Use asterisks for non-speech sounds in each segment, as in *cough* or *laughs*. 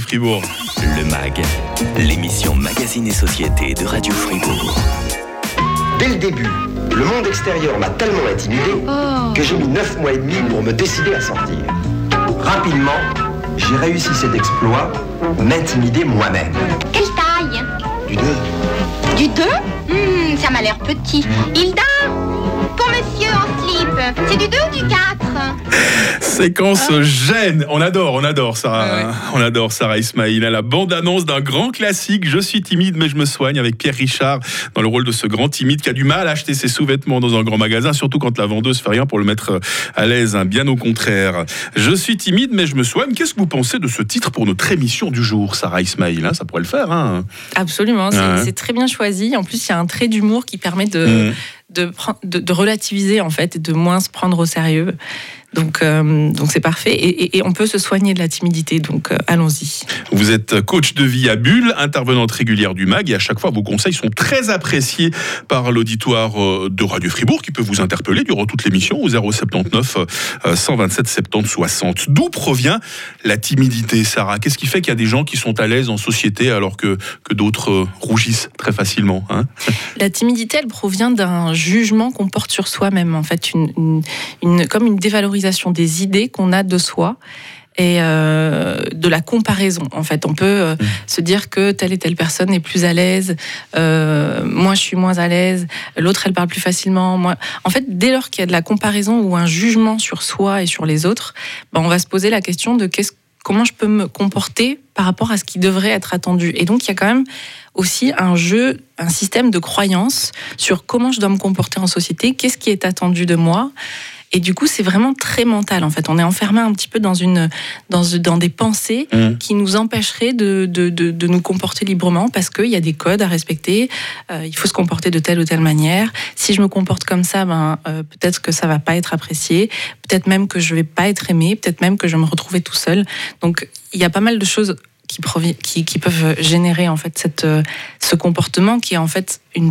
Fribourg. Le MAG, l'émission Magazine et Société de Radio Fribourg. Dès le début, le monde extérieur m'a tellement intimidé que j'ai mis 9 mois et demi pour me décider à sortir. Rapidement, j'ai réussi cet exploit, m'intimider moi-même. Quelle taille? Du deux. Du 2 Hmm, Ça m'a l'air petit. Hilda? Pour monsieur en slip, c'est du 2 ou du 4 Séquence gêne. On adore, on adore Sarah. On adore Sarah Ismail. La bande-annonce d'un grand classique. Je suis timide, mais je me soigne avec Pierre Richard dans le rôle de ce grand timide qui a du mal à acheter ses sous-vêtements dans un grand magasin, surtout quand la vendeuse fait rien pour le mettre à l'aise. hein. Bien au contraire. Je suis timide, mais je me soigne. Qu'est-ce que vous pensez de ce titre pour notre émission du jour, Sarah Ismail hein? Ça pourrait le faire. Hein Absolument, c'est Ouais. très bien choisi. En plus, il y a un trait d'humour qui permet de, Mm. De, relativiser en fait et de moins se prendre au sérieux. Donc, euh, donc c'est parfait. Et, et- et on peut se soigner de la timidité. Donc, euh, allons-y. Vous êtes coach de vie à Bulle, intervenante régulière du MAG, et à chaque fois, vos conseils sont très appréciés par l'auditoire euh, de Radio Fribourg, qui peut vous interpeller durant toute l'émission au 079 euh, 127 70 60. D'où provient la timidité, Sarah? Qu'est-ce qui fait qu'il y a des gens qui sont à l'aise en société alors que, que d'autres rougissent très facilement hein? *laughs* La timidité, elle provient d'un jugement qu'on porte sur soi-même. En fait, une, une- une- comme une dévalorisation des idées qu'on a de soi et euh, de la comparaison. En fait, on peut euh, se dire que telle et telle personne est plus à l'aise, euh, moi je suis moins à l'aise, l'autre elle parle plus facilement. Moi, en fait, dès lors qu'il y a de la comparaison ou un jugement sur soi et sur les autres, ben, on va se poser la question de qu'est-ce comment je peux me comporter par rapport à ce qui devrait être attendu. Et donc, il y a quand même aussi un jeu, un système de croyances sur comment je dois me comporter en société, qu'est-ce qui est attendu de moi. Et du coup, c'est vraiment très mental, en fait. On est enfermé un petit peu dans, une, dans, dans des pensées Mm. qui nous empêcheraient de, de, de, de nous comporter librement parce qu'il y a des codes à respecter. Euh, il faut se comporter de telle ou telle manière. Si je me comporte comme ça, ben, euh, peut-être que ça va pas être apprécié. Peut-être même que je vais pas être aimé. Peut-être même que je vais me retrouver tout seul. Donc, il y a pas mal de choses qui, qui, qui peuvent générer en fait cette, euh, ce comportement qui est en fait une,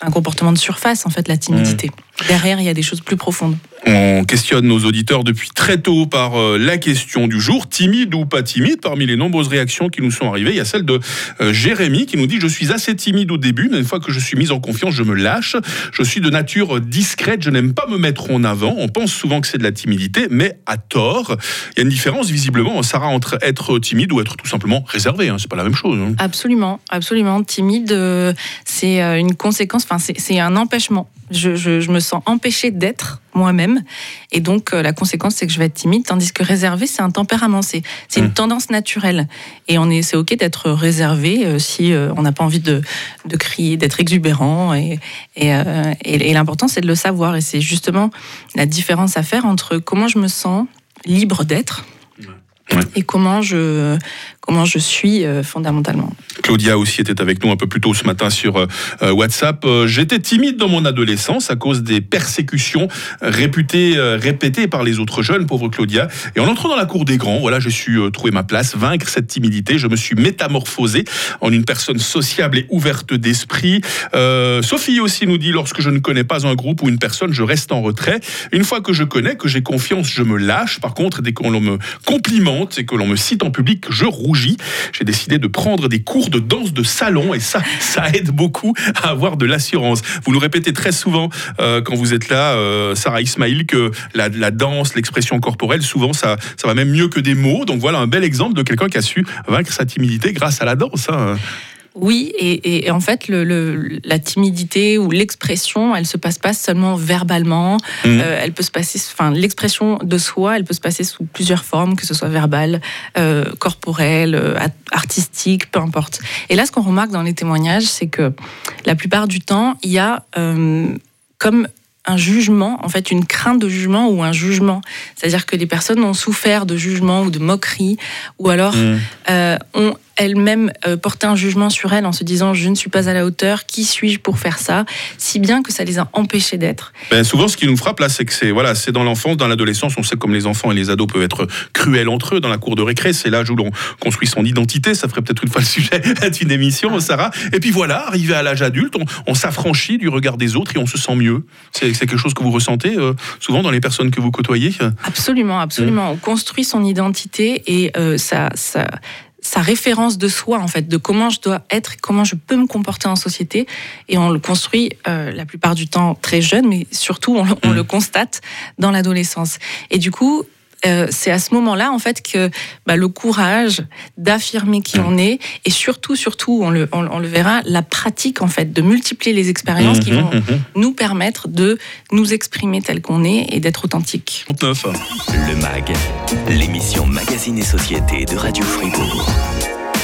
un comportement de surface, en fait, la timidité. Derrière, il y a des choses plus profondes. On questionne nos auditeurs depuis très tôt par euh, la question du jour, timide ou pas timide. Parmi les nombreuses réactions qui nous sont arrivées, il y a celle de euh, Jérémy qui nous dit Je suis assez timide au début, mais une fois que je suis mise en confiance, je me lâche. Je suis de nature discrète, je n'aime pas me mettre en avant. On pense souvent que c'est de la timidité, mais à tort. Il y a une différence visiblement, Sarah, entre être timide ou être tout simplement réservé. Hein. C'est pas la même chose. hein. Absolument, absolument. Timide, euh, c'est une conséquence, enfin, c'est un empêchement. Je, je- je me sens empêchée d'être moi-même. Et donc, euh, la conséquence, c'est que je vais être timide, tandis que réservé, c'est un tempérament, c'est c'est une tendance naturelle. Et on est, c'est OK d'être réservé euh, si euh, on n'a pas envie de, de crier, d'être exubérant. Et, et, et- et l'important, c'est de le savoir. Et c'est justement la différence à faire entre comment je me sens libre d'être Ouais. et comment je, comment je suis euh, fondamentalement. Claudia aussi était avec nous un peu plus tôt ce matin sur euh, euh, WhatsApp. J'étais timide dans mon adolescence à cause des persécutions réputées, répétées par les autres jeunes, pauvre Claudia. Et en entrant dans la cour des grands, voilà, j'ai su trouver ma place, vaincre cette timidité. Je me suis métamorphosé en une personne sociable et ouverte d'esprit. Sophie aussi nous dit, lorsque je ne connais pas un groupe ou une personne, je reste en retrait. Une fois que je connais, que j'ai confiance, je me lâche. Par contre, dès qu'on me complimente et que l'on me cite en public, je rougis. J'ai décidé de prendre des cours de danse de salon et ça, ça aide beaucoup à avoir de l'assurance. Vous nous répétez très souvent euh, quand vous êtes là, euh, Sarah Ismail, que la, danse, l'expression corporelle, souvent ça, ça va même mieux que des mots. Donc voilà un bel exemple de quelqu'un qui a su vaincre sa timidité grâce à la danse. hein. Oui, et, en fait, le, le- la timidité ou l'expression, elle se passe pas seulement verbalement. Mhm. Euh, elle peut se passer, enfin, l'expression de soi, elle peut se passer sous plusieurs formes, que ce soit verbale, euh, corporelle, euh, artistique, peu importe. Et là, ce qu'on remarque dans les témoignages, c'est que la plupart du temps, il y a euh, comme un jugement, en fait, une crainte de jugement ou un jugement. C'est-à-dire que les personnes ont souffert de jugement ou de moquerie, ou alors euh, ont elles-mêmes euh, porté un jugement sur elles en se disant je ne suis pas à la hauteur, qui suis-je pour faire ça? Si bien que ça les a empêchées d'être. Ben, souvent, ce qui nous frappe là, c'est que c'est voilà, c'est dans l'enfance, dans l'adolescence, on sait comme les enfants et les ados peuvent être cruels entre eux dans la cour de récré. C'est l'âge où l'on construit son identité. Ça ferait peut-être une fois le sujet *laughs* d'une émission, Sarah. Et puis voilà, arrivé à l'âge adulte, on, on s'affranchit du regard des autres et on se sent mieux. C'est quelque chose que vous ressentez euh, souvent dans les personnes que vous côtoyez? Absolument, absolument. On construit son identité et euh, ça, ça, sa référence de soi en fait, de comment je dois être, comment je peux me comporter en société, et on le construit euh, la plupart du temps très jeune, mais surtout on, on le constate dans l'adolescence. Et du coup, euh, c'est à ce moment-là en fait que bah, le courage d'affirmer qui on est et surtout, surtout, on le, on, on le verra, la pratique en fait de multiplier les expériences qui Mhm, vont mhm. nous permettre de nous exprimer tel qu'on est et d'être authentique. 39. Le MAG, l'émission Magazine et Société de Radio Fribourg.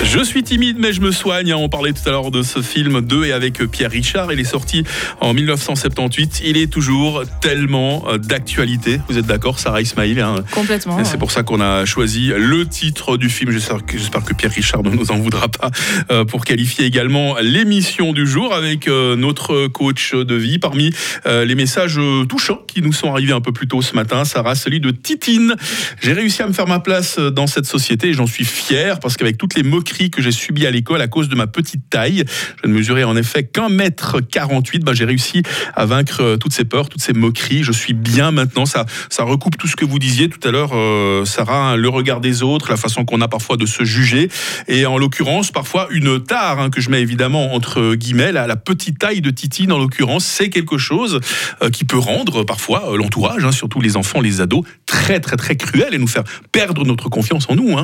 Je suis timide, mais je me soigne. On parlait tout à l'heure de ce film 2 et avec Pierre Richard. Il est sorti en 1978. Il est toujours tellement euh, d'actualité. Vous êtes d'accord, Sarah Ismail hein? Complètement. C'est pour ça qu'on a choisi le titre du film. J'espère que, Pierre Richard ne nous en voudra pas euh, pour qualifier également l'émission du jour avec euh, notre coach de vie. Parmi euh, les messages touchants qui nous sont arrivés un peu plus tôt ce matin, Sarah, celui de Titine. J'ai réussi à me faire ma place dans cette société et j'en suis fier parce qu'avec toutes les moqueries que j'ai subies à l'école à cause de ma petite taille, je ne mesurais en effet qu'un mètre 48, bah, j'ai réussi à vaincre euh, toutes ces peurs, toutes ces moqueries. Je suis bien maintenant. Ça, ça recoupe tout ce que vous disiez tout à l'heure, euh, Sarah, hein, le regard des autres, la façon qu'on a parfois de se juger. Et en l'occurrence, parfois une tare hein, que je mets évidemment entre guillemets, la, la petite taille de Titine en l'occurrence, c'est quelque chose euh, qui peut rendre parfois l'entourage, hein, surtout les enfants, les ados, très très très cruel et nous faire perdre notre confiance en nous.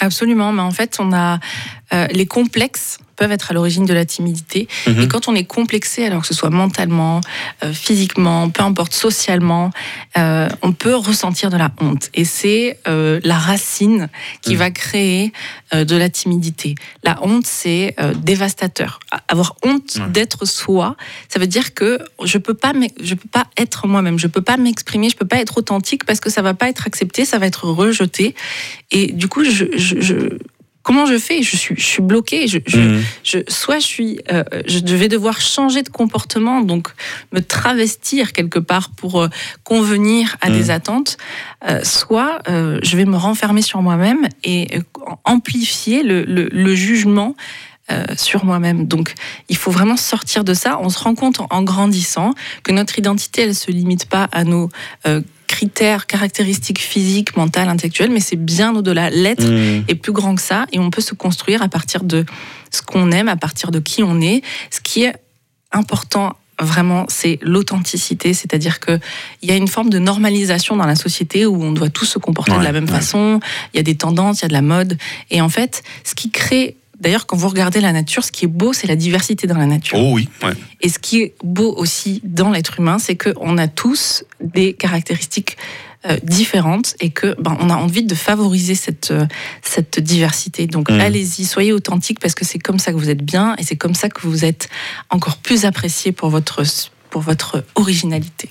Absolument, mais en fait, on a euh, les complexes peuvent être à l'origine de la timidité. Mhm. Et quand on est complexé, alors que ce soit mentalement, euh, physiquement, peu importe, socialement, euh, on peut ressentir de la honte. Et c'est euh, la racine qui Mhm. va créer de la timidité. La honte, c'est dévastateur. Avoir honte Ouais. d'être soi, ça veut dire que je peux pas, je peux pas être moi-même, je peux pas m'exprimer, je peux pas être authentique parce que ça va pas être accepté, ça va être rejeté. Et du coup, je, je, je- comment je fais? Je suis, je suis bloquée. Je, je, Mhm. je, soit je suis, euh, je vais devoir changer de comportement, donc me travestir quelque part pour euh, convenir à Mhm. des attentes, euh, soit je vais me renfermer sur moi-même et amplifier le, le- le jugement. sur moi-même. Donc, il faut vraiment sortir de ça. On se rend compte en, en grandissant que notre identité, elle se limite pas à nos euh, critères, caractéristiques physiques, mentales, intellectuelles, mais c'est bien au-delà. L'être Mhm. est plus grand que ça et on peut se construire à partir de ce qu'on aime, à partir de qui on est. Ce qui est important vraiment, c'est l'authenticité, c'est-à-dire que il y a une forme de normalisation dans la société où on doit tous se comporter de la même ouais. façon, il y a des tendances, il y a de la mode et en fait, ce qui crée D'ailleurs, quand vous regardez la nature, ce qui est beau, c'est la diversité dans la nature. Oh oui, ouais. Et ce qui est beau aussi dans l'être humain, c'est qu'on a tous des caractéristiques euh, différentes et que ben, on a envie de favoriser cette, euh, cette diversité. Donc Mhm. allez-y, soyez authentiques parce que c'est comme ça que vous êtes bien et c'est comme ça que vous êtes encore plus apprécié pour votre pour votre originalité.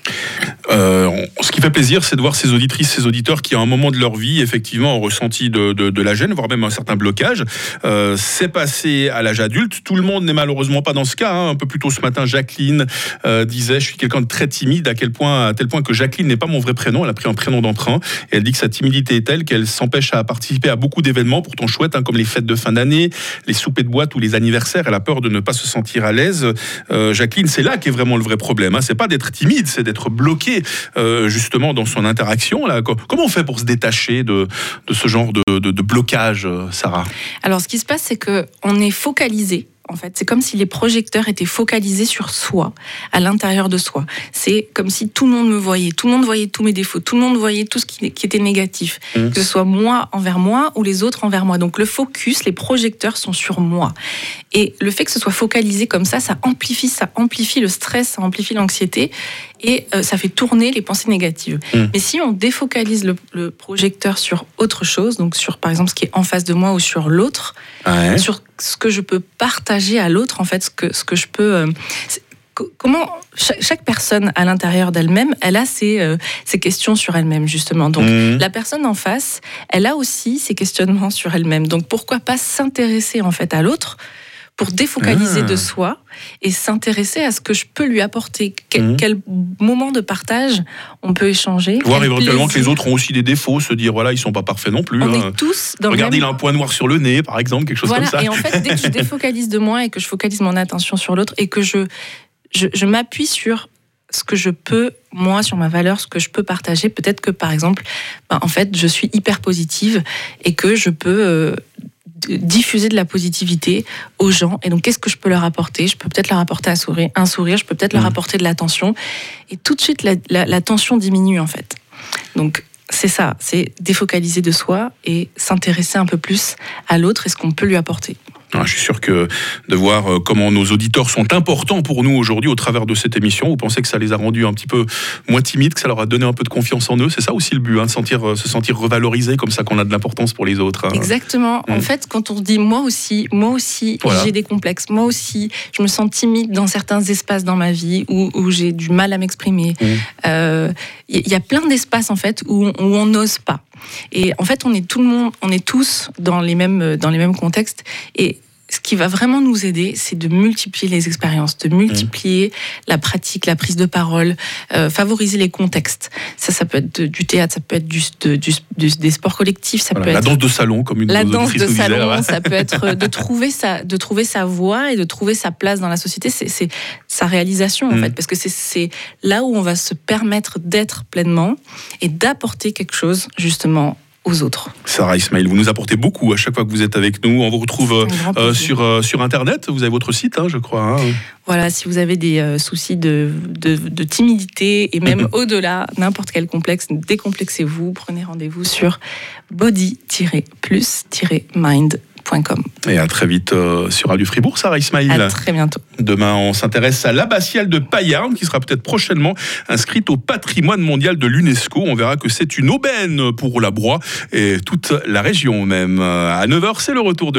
Euh, ce qui fait plaisir, c'est de voir ces auditrices, ces auditeurs qui, à un moment de leur vie, effectivement, ont ressenti de, la gêne, voire même un certain blocage. Euh, c'est passé à l'âge adulte. Tout le monde n'est malheureusement pas dans ce cas. hein. Un peu plus tôt ce matin, Jacqueline euh, disait Je suis quelqu'un de très timide, à, quel point, tel point que Jacqueline n'est pas mon vrai prénom. Elle a pris un prénom d'emprunt. Et elle dit que sa timidité est telle qu'elle s'empêche à participer à beaucoup d'événements, pourtant chouettes, hein, comme les fêtes de fin d'année, les soupers de boîte ou les anniversaires. Elle a peur de ne pas se sentir à l'aise. Jacqueline, c'est là qu'est vraiment le vrai problème. Hein. C'est pas d'être timide, c'est d'être bloqué euh, justement dans son interaction. Comment on fait pour se détacher de, ce genre de blocage, euh, Sarah? Alors, ce qui se passe, c'est que on est focalisé. En fait, c'est comme si les projecteurs étaient focalisés sur soi, à l'intérieur de soi. C'est comme si tout le monde me voyait, tout le monde voyait tous mes défauts, tout le monde voyait tout ce qui, qui était négatif, Mhm. que ce soit moi envers moi ou les autres envers moi. Donc le focus, les projecteurs sont sur moi. Et le fait que ce soit focalisé comme ça, ça amplifie, ça amplifie le stress, ça amplifie l'anxiété et euh, ça fait tourner les pensées négatives. Mhm. Mais si on défocalise le, le projecteur sur autre chose, donc sur par exemple ce qui est en face de moi ou sur l'autre, sur ce que je peux partager à l'autre, en fait, ce que, ce que je peux. euh, Comment chaque, chaque personne à l'intérieur d'elle-même, elle a ses, euh, ses questions sur elle-même justement. Donc Mhm. la personne en face, elle a aussi ses questionnements sur elle-même. Donc pourquoi pas s'intéresser en fait à l'autre pour défocaliser Ah. de soi et s'intéresser à ce que je peux lui apporter. Quel, quel moment de partage on peut échanger. Voir éventuellement que les autres ont aussi des défauts, se dire voilà, ils sont pas parfaits non plus. On hein. est tous dans le même il a un point noir sur le nez, par exemple, quelque chose voilà, comme ça. et en fait, dès que je *laughs* défocalise de moi et que je focalise mon attention sur l'autre et que je, je, je m'appuie sur ce que je peux, moi, sur ma valeur, ce que je peux partager, peut-être que, par exemple, ben, en fait, je suis hyper positive et que je peux euh, diffuser de la positivité aux gens. Et donc, qu'est-ce que je peux leur apporter? Je peux peut-être leur apporter un sourire, un sourire je peux peut-être leur Mhm. apporter de l'attention. Et tout de suite, la, la- la tension diminue, en fait. Donc, c'est ça, c'est défocaliser de soi et s'intéresser un peu plus à l'autre et ce qu'on peut lui apporter. Ah, je suis sûr que de voir euh, comment nos auditeurs sont importants pour nous aujourd'hui au travers de cette émission, vous pensez que ça les a rendus un petit peu moins timides, que ça leur a donné un peu de confiance en eux? C'est ça aussi le but, hein, de sentir, euh, se sentir revalorisé comme ça qu'on a de l'importance pour les autres. hein. Exactement. En Mm. fait, quand on dit moi aussi, moi aussi, Voilà. j'ai des complexes, moi aussi, je me sens timide dans certains espaces dans ma vie où, où j'ai du mal à m'exprimer. Mm. Euh, Il y a plein d'espaces en fait où on n'ose pas. Et en fait, on est tout le monde, on est tous dans les mêmes dans les mêmes contextes. Et ce qui va vraiment nous aider, c'est de multiplier les expériences, de multiplier la pratique, la prise de parole, euh, favoriser les contextes. Ça, ça peut être de- du théâtre, ça peut être du, de- du- du- des sports collectifs, ça Voilà, peut la être danse de salon, comme une la danse de salon, ça peut être de *laughs* trouver sa, de trouver sa voie et de trouver sa place dans la société. C'est- sa réalisation, en Mm. fait, parce que c'est là où on va se permettre d'être pleinement et d'apporter quelque chose, justement, aux autres. Sarah Ismail, vous nous apportez beaucoup à chaque fois que vous êtes avec nous. On vous retrouve euh, sur, euh, sur Internet. Vous avez votre site, hein, je crois. hein. Voilà, si vous avez des euh, soucis de, de, de timidité et même *laughs* au-delà, n'importe quel complexe, décomplexez-vous, prenez rendez-vous sur Et à très vite euh, sur Radio Fribourg, Sarah Ismail. À très bientôt. Demain, on s'intéresse à l'abbatiale de Payarn, qui sera peut-être prochainement inscrite au patrimoine mondial de l'UNESCO. On verra que c'est une aubaine pour la Broye et toute la région même. À 9h, c'est le retour de la